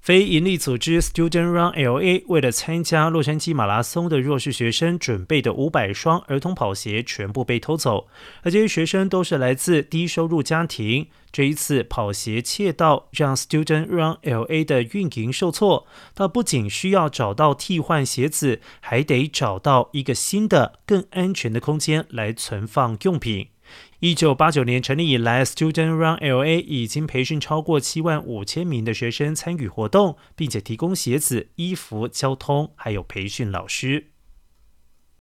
非营利组织 Student Run LA 为了参加洛杉矶马拉松的弱势学生准备的五百双儿童跑鞋全部被偷走，而这些学生都是来自低收入家庭。这一次跑鞋窃盗让 Student Run LA 的运营受挫，他不仅需要找到替换鞋子，还得找到一个新的、更安全的空间来存放用品。一九八九年成立以来，Student Run LA 已经培训超过七万五千名的学生参与活动，并且提供鞋子、衣服、交通，还有培训老师。